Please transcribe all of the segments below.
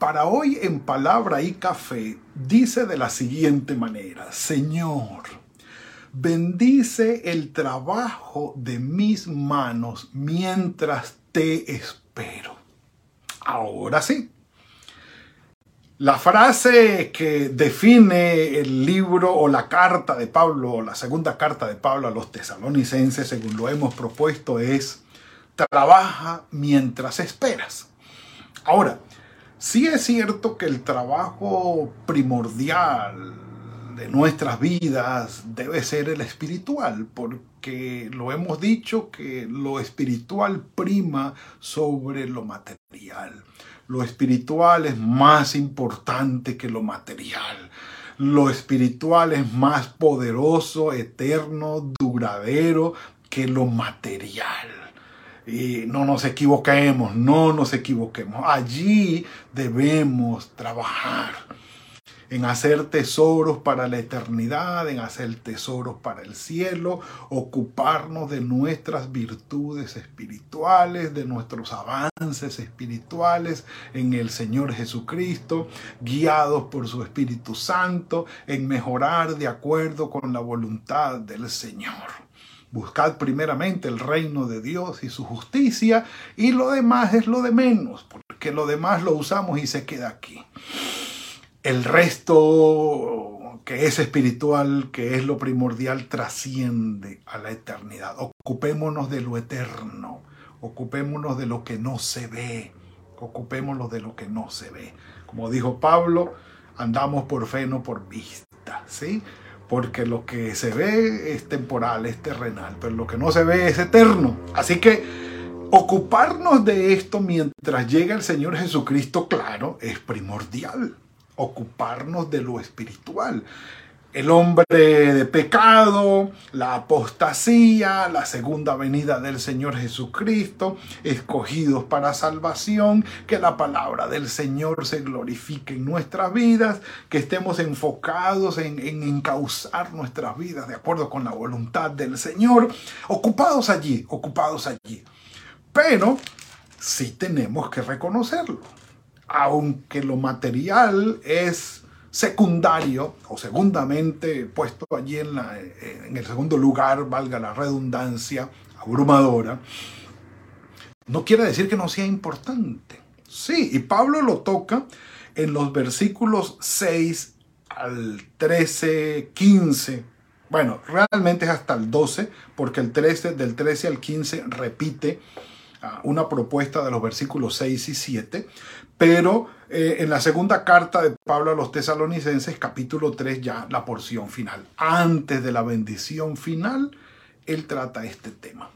para hoy en Palabra y Café, dice de la siguiente manera, Señor, bendice el trabajo de mis manos mientras te espero. Ahora sí. La frase que define el libro o la carta de Pablo, o la segunda carta de Pablo a los tesalonicenses, según lo hemos propuesto, es, trabaja mientras esperas. Ahora, Sí es cierto que el trabajo primordial de nuestras vidas debe ser el espiritual, porque lo hemos dicho que lo espiritual prima sobre lo material. Lo espiritual es más importante que lo material. Lo espiritual es más poderoso, eterno, duradero que lo material. Y no nos equivoquemos, no nos equivoquemos. Allí debemos trabajar en hacer tesoros para la eternidad, en hacer tesoros para el cielo, ocuparnos de nuestras virtudes espirituales, de nuestros avances espirituales en el Señor Jesucristo, guiados por su Espíritu Santo, en mejorar de acuerdo con la voluntad del Señor. Buscad primeramente el reino de Dios y su justicia y lo demás es lo de menos, porque lo demás lo usamos y se queda aquí. El resto que es espiritual, que es lo primordial, trasciende a la eternidad. Ocupémonos de lo eterno, ocupémonos de lo que no se ve, ocupémonos de lo que no se ve. Como dijo Pablo, andamos por fe, no por vista, ¿sí? Porque lo que se ve es temporal, es terrenal, pero lo que no se ve es eterno. Así que ocuparnos de esto mientras llega el Señor Jesucristo, claro, es primordial. Ocuparnos de lo espiritual el hombre de pecado, la apostasía, la segunda venida del Señor Jesucristo, escogidos para salvación, que la palabra del Señor se glorifique en nuestras vidas, que estemos enfocados en, en encauzar nuestras vidas de acuerdo con la voluntad del Señor, ocupados allí, ocupados allí. Pero sí tenemos que reconocerlo, aunque lo material es secundario o segundamente puesto allí en, la, en el segundo lugar, valga la redundancia, abrumadora, no quiere decir que no sea importante. Sí, y Pablo lo toca en los versículos 6 al 13, 15. Bueno, realmente es hasta el 12, porque el 13, del 13 al 15 repite ah, una propuesta de los versículos 6 y 7, pero eh, en la segunda carta de Pablo a los tesalonicenses, capítulo 3, ya la porción final. Antes de la bendición final, él trata este tema.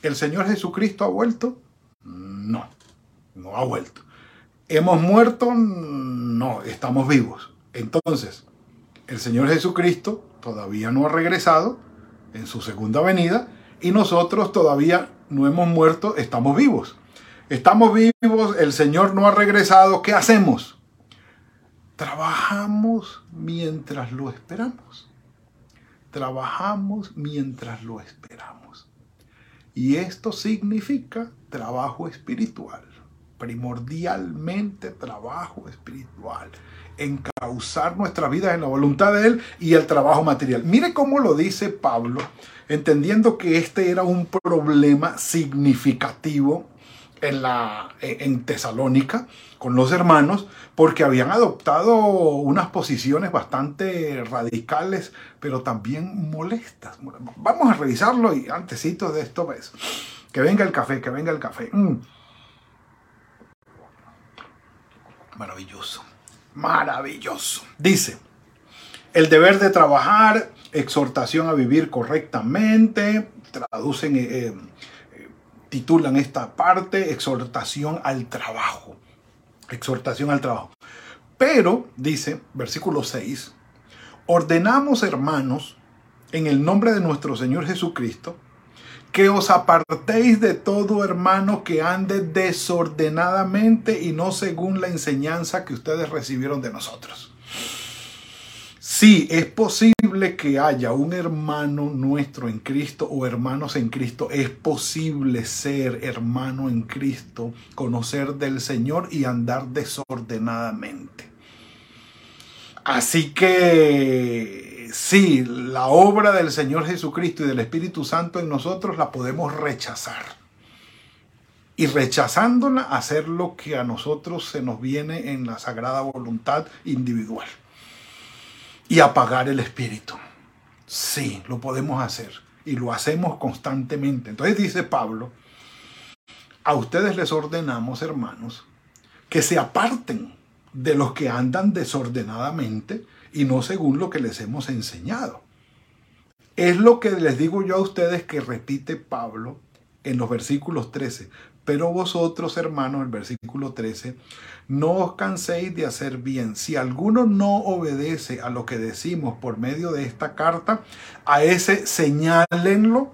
¿El Señor Jesucristo ha vuelto? No, no ha vuelto. ¿Hemos muerto? No, estamos vivos. Entonces, el Señor Jesucristo todavía no ha regresado en su segunda venida y nosotros todavía no hemos muerto, estamos vivos. Estamos vivos, el Señor no ha regresado, ¿qué hacemos? Trabajamos mientras lo esperamos. Trabajamos mientras lo esperamos. Y esto significa trabajo espiritual, primordialmente trabajo espiritual, encauzar nuestra vida en la voluntad de Él y el trabajo material. Mire cómo lo dice Pablo, entendiendo que este era un problema significativo en, la, en Tesalónica con los hermanos porque habían adoptado unas posiciones bastante radicales, pero también molestas. Vamos a revisarlo y antesito de esto ves. Que venga el café, que venga el café. Mm. Maravilloso, maravilloso. Dice, el deber de trabajar, exhortación a vivir correctamente, traducen... Eh, eh, titulan esta parte exhortación al trabajo. Exhortación al trabajo. Pero, dice, versículo 6, ordenamos, hermanos, en el nombre de nuestro Señor Jesucristo, que os apartéis de todo hermano que ande desordenadamente y no según la enseñanza que ustedes recibieron de nosotros. Sí, es posible que haya un hermano nuestro en Cristo o hermanos en Cristo. Es posible ser hermano en Cristo, conocer del Señor y andar desordenadamente. Así que sí, la obra del Señor Jesucristo y del Espíritu Santo en nosotros la podemos rechazar. Y rechazándola, hacer lo que a nosotros se nos viene en la sagrada voluntad individual y apagar el espíritu. Sí, lo podemos hacer y lo hacemos constantemente. Entonces dice Pablo, a ustedes les ordenamos, hermanos, que se aparten de los que andan desordenadamente y no según lo que les hemos enseñado. Es lo que les digo yo a ustedes que repite Pablo en los versículos 13. Pero vosotros, hermanos, el versículo 13, no os canséis de hacer bien. Si alguno no obedece a lo que decimos por medio de esta carta, a ese señálenlo.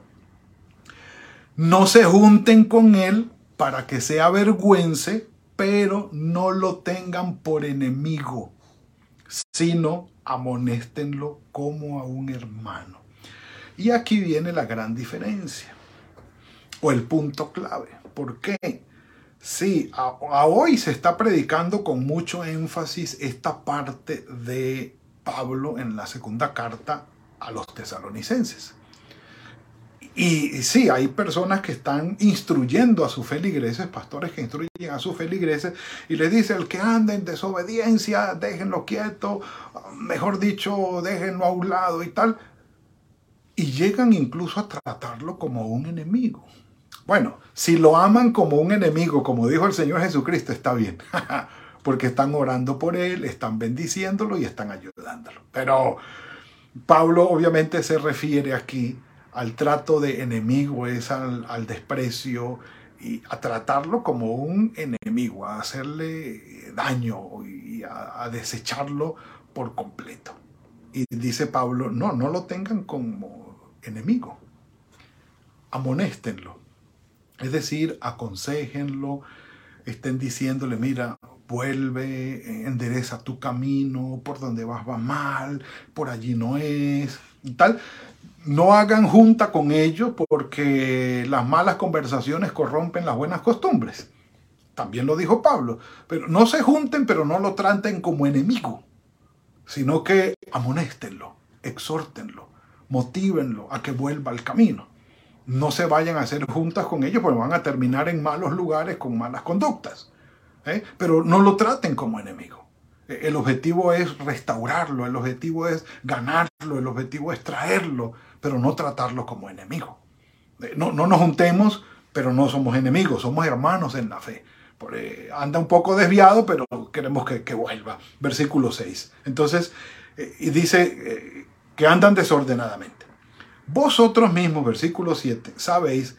No se junten con él para que se avergüence, pero no lo tengan por enemigo, sino amonéstenlo como a un hermano. Y aquí viene la gran diferencia, o el punto clave. ¿Por qué? Sí, a, hoy se está predicando con mucho énfasis esta parte de Pablo en la segunda carta a los tesalonicenses. Y, sí, hay personas que están instruyendo a sus feligreses, pastores que instruyen a sus feligreses, y les dice, el que anda en desobediencia, déjenlo quieto, mejor dicho, déjenlo a un lado y tal. Y llegan incluso a tratarlo como un enemigo. Bueno, si lo aman como un enemigo, como dijo el Señor Jesucristo, está bien, porque están orando por él, están bendiciéndolo y están ayudándolo. Pero Pablo obviamente se refiere aquí al trato de enemigo, es al, desprecio y a tratarlo como un enemigo, a hacerle daño y a desecharlo por completo. Y dice Pablo, no, no lo tengan como enemigo, amonéstenlo es decir, aconsejenlo, estén diciéndole, mira, vuelve, endereza tu camino, por donde vas va mal, por allí no es, y tal. No hagan junta con ellos porque las malas conversaciones corrompen las buenas costumbres. También lo dijo Pablo. Pero no se junten, pero no lo traten como enemigo, sino que amonéstenlo, exhórtenlo, motívenlo a que vuelva al camino no se vayan a hacer juntas con ellos porque van a terminar en malos lugares con malas conductas. ¿eh? Pero no lo traten como enemigo. E, el objetivo es restaurarlo, el objetivo es ganarlo, el objetivo es traerlo, pero no tratarlo como enemigo. Eh, no, no nos juntemos, pero no somos enemigos, somos hermanos en la fe. Eh, anda un poco desviado, pero queremos que, que vuelva. Versículo 6. Entonces, y dice que andan desordenadamente. Vosotros mismos, versículo 7, sabéis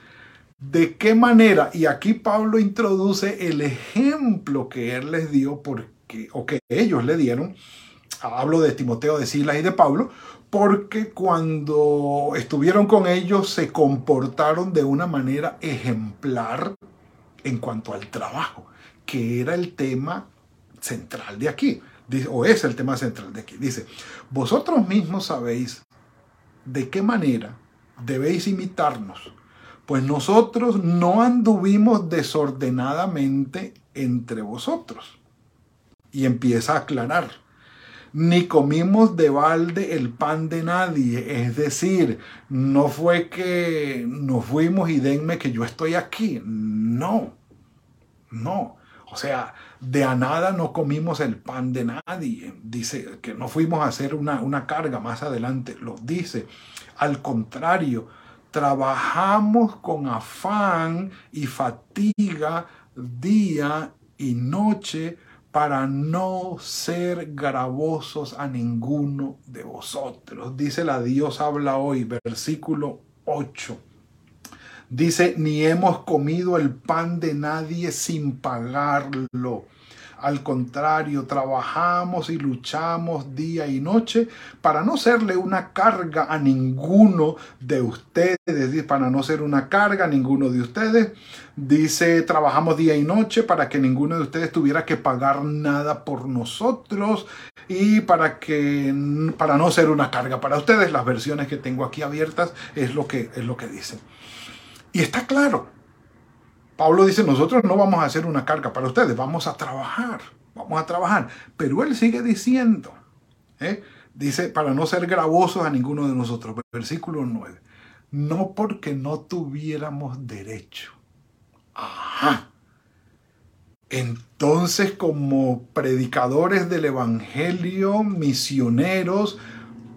de qué manera, y aquí Pablo introduce el ejemplo que él les dio, porque, o que ellos le dieron, hablo de Timoteo, de Silas y de Pablo, porque cuando estuvieron con ellos se comportaron de una manera ejemplar en cuanto al trabajo, que era el tema central de aquí, o es el tema central de aquí. Dice, vosotros mismos sabéis ¿De qué manera debéis imitarnos? Pues nosotros no anduvimos desordenadamente entre vosotros. Y empieza a aclarar. Ni comimos de balde el pan de nadie. Es decir, no fue que nos fuimos y denme que yo estoy aquí. No, no. O sea, de a nada no comimos el pan de nadie. Dice que no fuimos a hacer una, una carga más adelante, lo dice. Al contrario, trabajamos con afán y fatiga día y noche para no ser gravosos a ninguno de vosotros. Dice la Dios habla hoy, versículo 8. Dice, ni hemos comido el pan de nadie sin pagarlo Al contrario, trabajamos y luchamos día y noche para no serle una carga a ninguno de ustedes, para no ser una carga a ninguno de ustedes. Dice, trabajamos día y noche para que ninguno de ustedes tuviera que pagar nada por nosotros y para que para no ser una carga para ustedes. Las versiones que tengo aquí abiertas es lo que es lo que dicen. Y está claro. Pablo dice, nosotros no vamos a hacer una carga para ustedes, vamos a trabajar, vamos a trabajar. Pero él sigue diciendo, ¿eh? dice, para no ser gravosos a ninguno de nosotros, versículo 9, no porque no tuviéramos derecho. Ajá. Entonces, como predicadores del Evangelio, misioneros,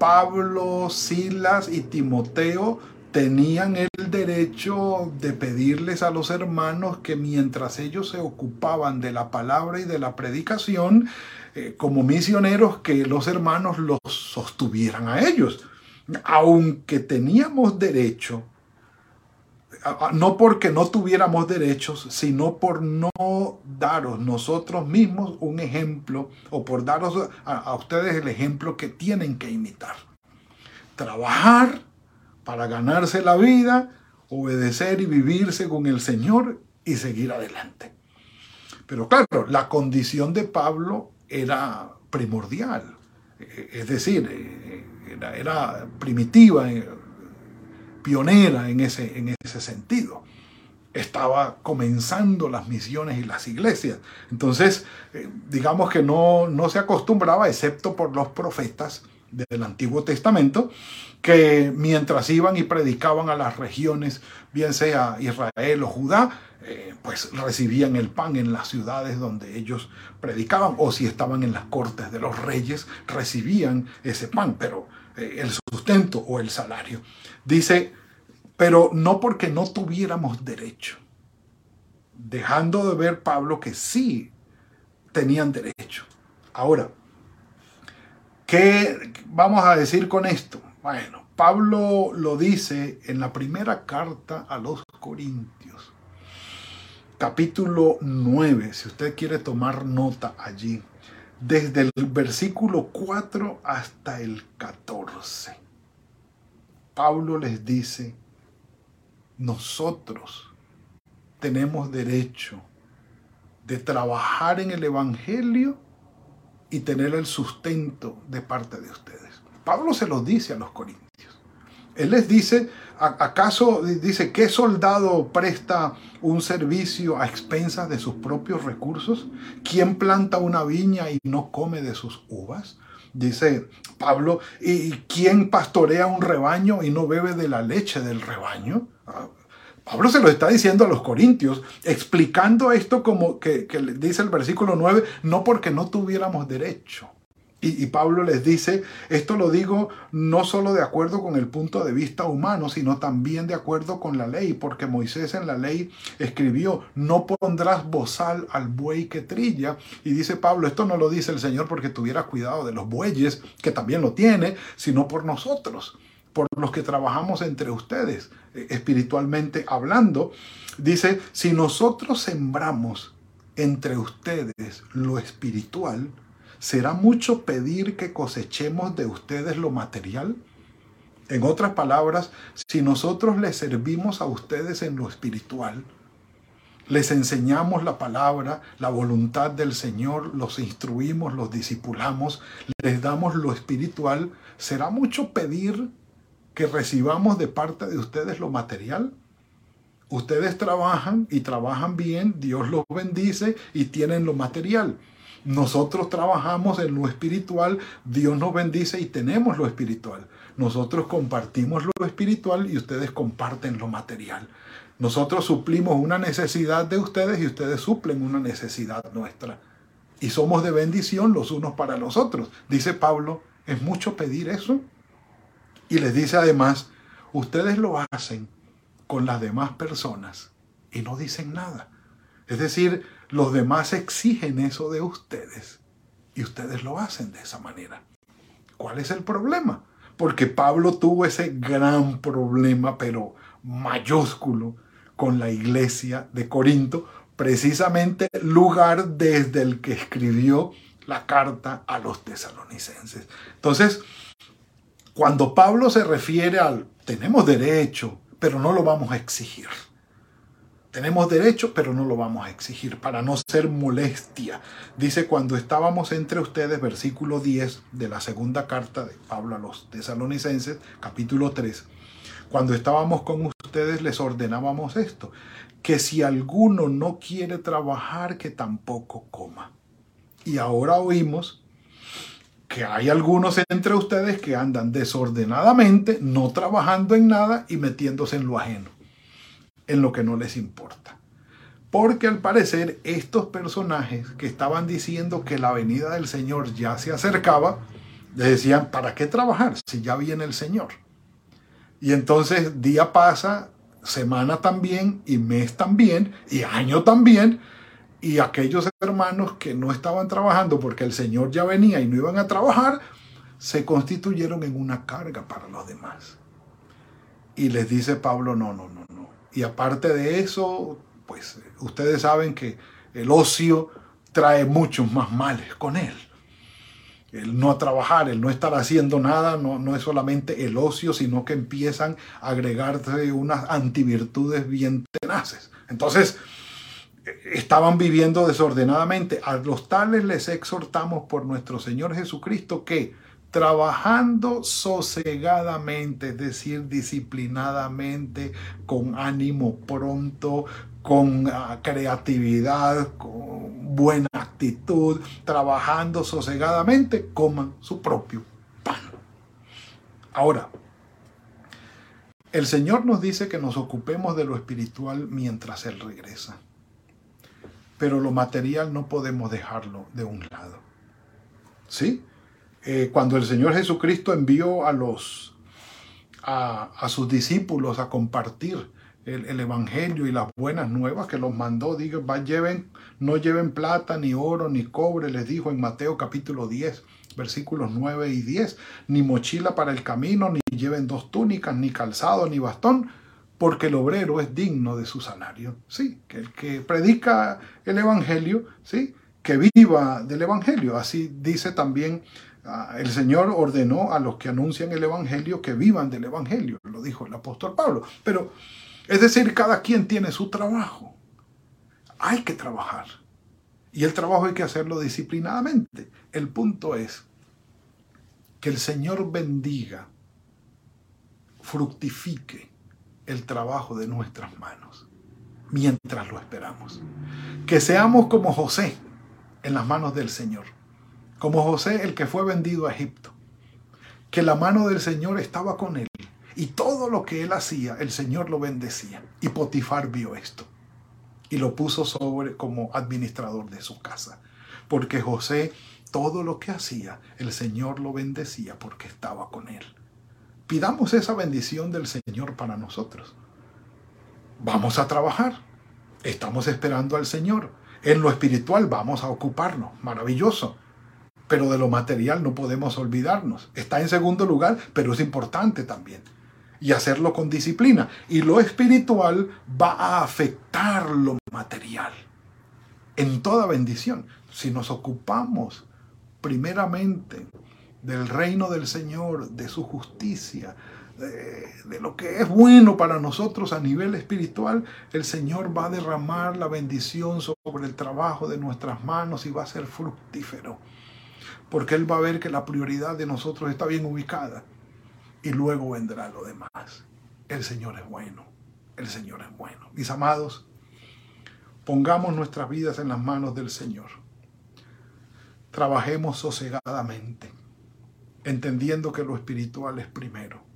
Pablo, Silas y Timoteo tenían el derecho de pedirles a los hermanos que mientras ellos se ocupaban de la palabra y de la predicación, eh, como misioneros, que los hermanos los sostuvieran a ellos. Aunque teníamos derecho, no porque no tuviéramos derechos, sino por no daros nosotros mismos un ejemplo o por daros a ustedes el ejemplo que tienen que imitar. Trabajar para ganarse la vida, obedecer y vivir según el Señor y seguir adelante. Pero claro, la condición de Pablo era primordial, es decir, era, primitiva, pionera en ese, en ese sentido estaba comenzando las misiones y las iglesias. Entonces, eh, digamos que no, no se acostumbraba, excepto por los profetas del Antiguo Testamento, que mientras iban y predicaban a las regiones, bien sea Israel o Judá, eh, pues recibían el pan en las ciudades donde ellos predicaban, o si estaban en las cortes de los reyes, recibían ese pan, pero eh, el sustento o el salario. Dice, pero no porque no tuviéramos derecho, dejando de ver Pablo que sí tenían derecho. Ahora, ¿qué vamos a decir con esto? Bueno, Pablo lo dice en la primera carta a los Corintios, capítulo 9, si usted quiere tomar nota allí, desde el versículo 4 hasta el 14. Pablo les dice, nosotros tenemos derecho de trabajar en el Evangelio y tener el sustento de parte de ustedes. Pablo se lo dice a los corintios. Él les dice, ¿acaso dice qué soldado presta un servicio a expensas de sus propios recursos? ¿Quién planta una viña y no come de sus uvas? Dice Pablo, ¿y quién pastorea un rebaño y no bebe de la leche del rebaño? Ah, Pablo se lo está diciendo a los corintios, explicando esto como que, que dice el versículo 9, no porque no tuviéramos derecho y, Pablo les dice, esto lo digo no solo de acuerdo con el punto de vista humano, sino también de acuerdo con la ley, porque Moisés en la ley escribió, no pondrás bozal al buey que trilla. Y dice Pablo, esto no lo dice el Señor porque tuviera cuidado de los bueyes, que también lo tiene, sino por nosotros, por los que trabajamos entre ustedes, eh, espiritualmente hablando. Dice, si nosotros sembramos entre ustedes lo espiritual, ¿Será mucho pedir que cosechemos de ustedes lo material? En otras palabras, si nosotros les servimos a ustedes en lo espiritual, les enseñamos la palabra, la voluntad del Señor, los instruimos, los discipulamos, les damos lo espiritual, ¿será mucho pedir que recibamos de parte de ustedes lo material? Ustedes trabajan y trabajan bien, Dios los bendice y tienen lo material. Nosotros trabajamos en lo espiritual, Dios nos bendice y tenemos lo espiritual. Nosotros compartimos lo espiritual y ustedes comparten lo material. Nosotros suplimos una necesidad de ustedes y ustedes suplen una necesidad nuestra. Y somos de bendición los unos para los otros. Dice Pablo, es mucho pedir eso. Y les dice además, ustedes lo hacen con las demás personas y no dicen nada. Es decir, los demás exigen eso de ustedes y ustedes lo hacen de esa manera. ¿Cuál es el problema? Porque Pablo tuvo ese gran problema, pero mayúsculo, con la iglesia de Corinto, precisamente lugar desde el que escribió la carta a los tesalonicenses. Entonces, cuando Pablo se refiere al tenemos derecho, pero no lo vamos a exigir. Tenemos derecho, pero no lo vamos a exigir para no ser molestia. Dice, cuando estábamos entre ustedes, versículo 10 de la segunda carta de Pablo a los tesalonicenses, capítulo 3, cuando estábamos con ustedes les ordenábamos esto, que si alguno no quiere trabajar, que tampoco coma. Y ahora oímos que hay algunos entre ustedes que andan desordenadamente, no trabajando en nada y metiéndose en lo ajeno en lo que no les importa. Porque al parecer estos personajes que estaban diciendo que la venida del Señor ya se acercaba, les decían, ¿para qué trabajar si ya viene el Señor? Y entonces día pasa, semana también, y mes también, y año también, y aquellos hermanos que no estaban trabajando porque el Señor ya venía y no iban a trabajar, se constituyeron en una carga para los demás. Y les dice Pablo, no, no, no, y aparte de eso, pues ustedes saben que el ocio trae muchos más males con él. El no trabajar, el no estar haciendo nada, no, no es solamente el ocio, sino que empiezan a agregarse unas antivirtudes bien tenaces. Entonces, estaban viviendo desordenadamente. A los tales les exhortamos por nuestro Señor Jesucristo que, trabajando sosegadamente, es decir, disciplinadamente, con ánimo pronto, con ah, creatividad, con buena actitud, trabajando sosegadamente, coman su propio pan. Ahora, el Señor nos dice que nos ocupemos de lo espiritual mientras Él regresa, pero lo material no podemos dejarlo de un lado. ¿Sí? Eh, cuando el Señor Jesucristo envió a los a, sus discípulos a compartir el, evangelio y las buenas nuevas que los mandó, no lleven plata, ni oro, ni cobre, les dijo en Mateo capítulo 10, versículos 9 y 10, ni mochila para el camino, ni lleven dos túnicas, ni calzado, ni bastón, porque el obrero es digno de su salario. Sí, que el que predica el evangelio, sí, que viva del evangelio. Así dice también Ah, el Señor ordenó a los que anuncian el Evangelio que vivan del Evangelio, lo dijo el apóstol Pablo. Pero, es decir, cada quien tiene su trabajo. Hay que trabajar. Y el trabajo hay que hacerlo disciplinadamente. El punto es que el Señor bendiga, fructifique el trabajo de nuestras manos mientras lo esperamos. Que seamos como José en las manos del Señor como José el que fue vendido a Egipto, que la mano del Señor estaba con él y todo lo que él hacía, el Señor lo bendecía. Y Potifar vio esto y lo puso sobre como administrador de su casa, porque José todo lo que hacía, el Señor lo bendecía porque estaba con él. Pidamos esa bendición del Señor para nosotros. Vamos a trabajar. Estamos esperando al Señor. En lo espiritual vamos a ocuparnos. Maravilloso pero de lo material no podemos olvidarnos. Está en segundo lugar, pero es importante también. Y hacerlo con disciplina. Y lo espiritual va a afectar lo material. En toda bendición. Si nos ocupamos primeramente del reino del Señor, de su justicia, de, lo que es bueno para nosotros a nivel espiritual, el Señor va a derramar la bendición sobre el trabajo de nuestras manos y va a ser fructífero porque Él va a ver que la prioridad de nosotros está bien ubicada y luego vendrá lo demás. El Señor es bueno, el Señor es bueno. Mis amados, pongamos nuestras vidas en las manos del Señor. Trabajemos sosegadamente, entendiendo que lo espiritual es primero.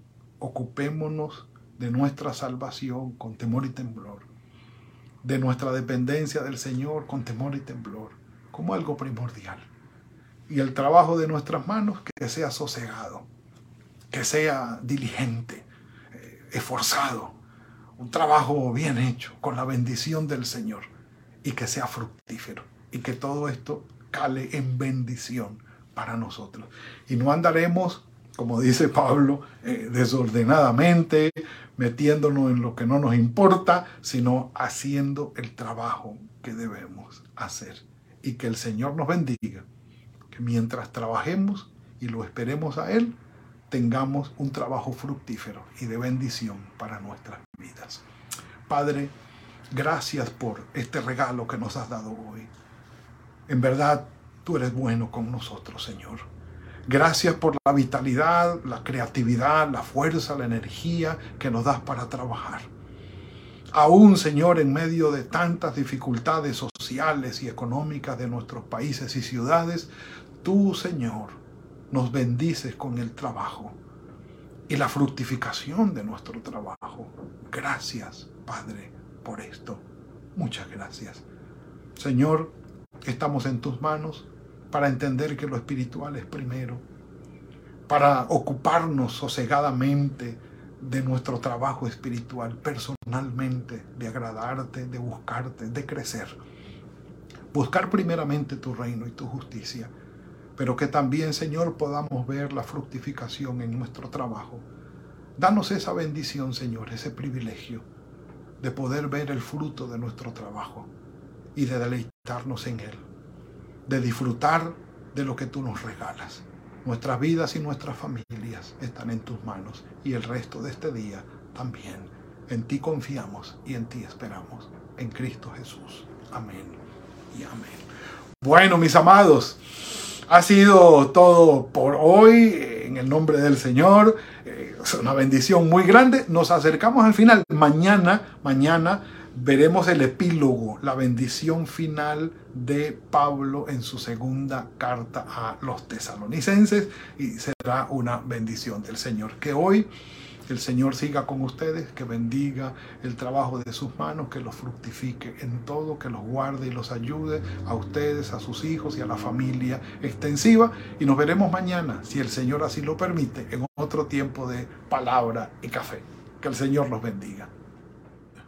Ocupémonos de nuestra salvación con temor y temblor, de nuestra dependencia del Señor con temor y temblor, como algo primordial y el trabajo de nuestras manos que sea sosegado, que sea diligente, eh, esforzado, un trabajo bien hecho, con la bendición del Señor y que sea fructífero y que todo esto cale en bendición para nosotros. Y no andaremos, como dice Pablo, eh, desordenadamente, metiéndonos en lo que no nos importa, sino haciendo el trabajo que debemos hacer. Y que el Señor nos bendiga, que mientras trabajemos y lo esperemos a Él, tengamos un trabajo fructífero y de bendición para nuestras vidas. Padre, gracias por este regalo que nos has dado hoy. En verdad, tú eres bueno con nosotros, Señor. Gracias por la vitalidad, la creatividad, la fuerza, la energía que nos das para trabajar. Aún, Señor, en medio de tantas dificultades sociales y económicas de nuestros países y ciudades, tú, Señor, nos bendices con el trabajo y la fructificación de nuestro trabajo. Gracias, Padre, por esto. Muchas gracias. Señor, estamos en tus manos para entender que lo espiritual es primero, para ocuparnos sosegadamente de nuestro trabajo espiritual, personalmente, de agradarte, de buscarte, de crecer. Buscar primeramente tu reino y tu justicia, pero que también, Señor, podamos ver la fructificación en nuestro trabajo. Danos esa bendición, Señor, ese privilegio de poder ver el fruto de nuestro trabajo y de deleitarnos en él de disfrutar de lo que tú nos regalas. Nuestras vidas y nuestras familias están en tus manos y el resto de este día también. En ti confiamos y en ti esperamos. En Cristo Jesús. Amén y amén. Bueno, mis amados, ha sido todo por hoy en el nombre del Señor. Es una bendición muy grande. Nos acercamos al final. Mañana, mañana veremos el epílogo, la bendición final de Pablo en su segunda carta a los tesalonicenses y será una bendición del Señor. Que hoy el Señor siga con ustedes, que bendiga el trabajo de sus manos, que los fructifique en todo, que los guarde y los ayude a ustedes, a sus hijos y a la familia extensiva. Y nos veremos mañana, si el Señor así lo permite, en otro tiempo de palabra y café. Que el Señor los bendiga.